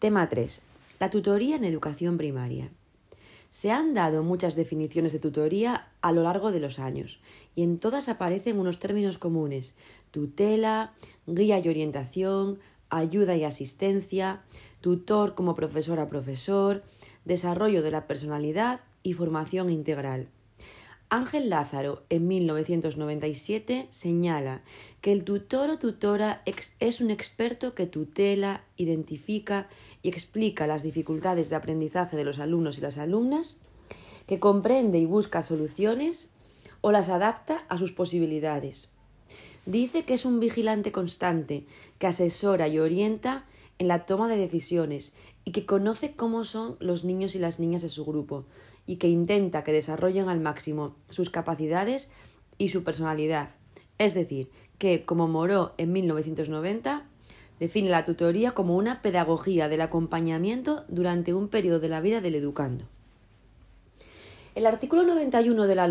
Tema 3. La tutoría en educación primaria. Se han dado muchas definiciones de tutoría a lo largo de los años y en todas aparecen unos términos comunes tutela, guía y orientación, ayuda y asistencia, tutor como profesor a profesor, desarrollo de la personalidad y formación integral. Ángel Lázaro, en 1997, señala que el tutor o tutora es un experto que tutela, identifica y explica las dificultades de aprendizaje de los alumnos y las alumnas, que comprende y busca soluciones o las adapta a sus posibilidades. Dice que es un vigilante constante, que asesora y orienta en la toma de decisiones y que conoce cómo son los niños y las niñas de su grupo y que intenta que desarrollen al máximo sus capacidades y su personalidad. Es decir, que, como Moró en 1990, define la tutoría como una pedagogía del acompañamiento durante un periodo de la vida del educando. El artículo 91 de la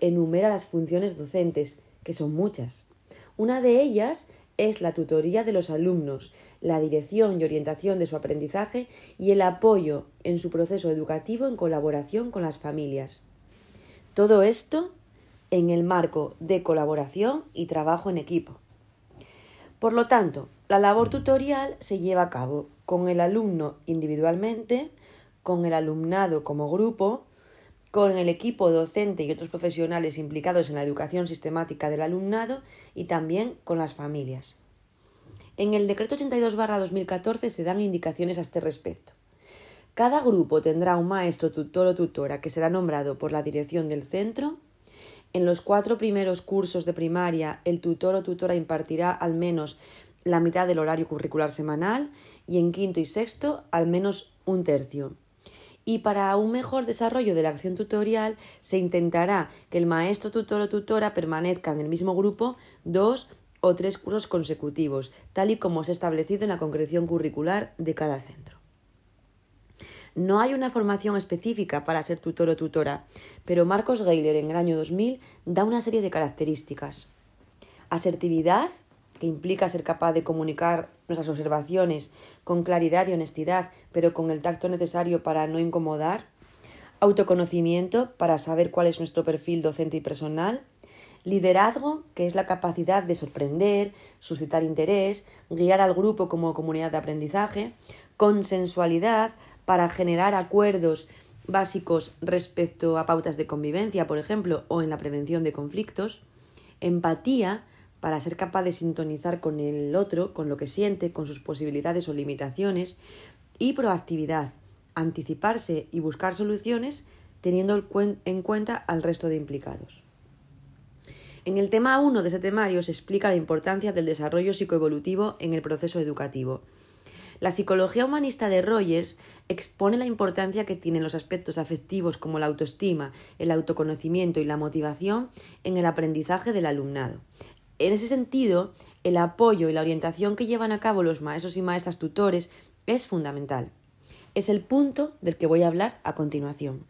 enumera las funciones docentes, que son muchas. Una de ellas es la tutoría de los alumnos, la dirección y orientación de su aprendizaje y el apoyo en su proceso educativo en colaboración con las familias. Todo esto en el marco de colaboración y trabajo en equipo. Por lo tanto, la labor tutorial se lleva a cabo con el alumno individualmente, con el alumnado como grupo, con el equipo docente y otros profesionales implicados en la educación sistemática del alumnado y también con las familias. En el decreto 82-2014 se dan indicaciones a este respecto. Cada grupo tendrá un maestro tutor o tutora que será nombrado por la dirección del centro. En los cuatro primeros cursos de primaria, el tutor o tutora impartirá al menos la mitad del horario curricular semanal y en quinto y sexto al menos un tercio y para un mejor desarrollo de la acción tutorial se intentará que el maestro tutor o tutora permanezca en el mismo grupo dos o tres cursos consecutivos, tal y como se ha establecido en la concreción curricular de cada centro. No hay una formación específica para ser tutor o tutora, pero Marcos Geiler en el año 2000 da una serie de características. Asertividad, que implica ser capaz de comunicar nuestras observaciones con claridad y honestidad, pero con el tacto necesario para no incomodar, autoconocimiento para saber cuál es nuestro perfil docente y personal, liderazgo, que es la capacidad de sorprender, suscitar interés, guiar al grupo como comunidad de aprendizaje, consensualidad para generar acuerdos básicos respecto a pautas de convivencia, por ejemplo, o en la prevención de conflictos, empatía, para ser capaz de sintonizar con el otro, con lo que siente, con sus posibilidades o limitaciones, y proactividad, anticiparse y buscar soluciones teniendo en cuenta al resto de implicados. En el tema 1 de ese temario se explica la importancia del desarrollo psicoevolutivo en el proceso educativo. La psicología humanista de Rogers expone la importancia que tienen los aspectos afectivos como la autoestima, el autoconocimiento y la motivación en el aprendizaje del alumnado. En ese sentido, el apoyo y la orientación que llevan a cabo los maestros y maestras tutores es fundamental. Es el punto del que voy a hablar a continuación.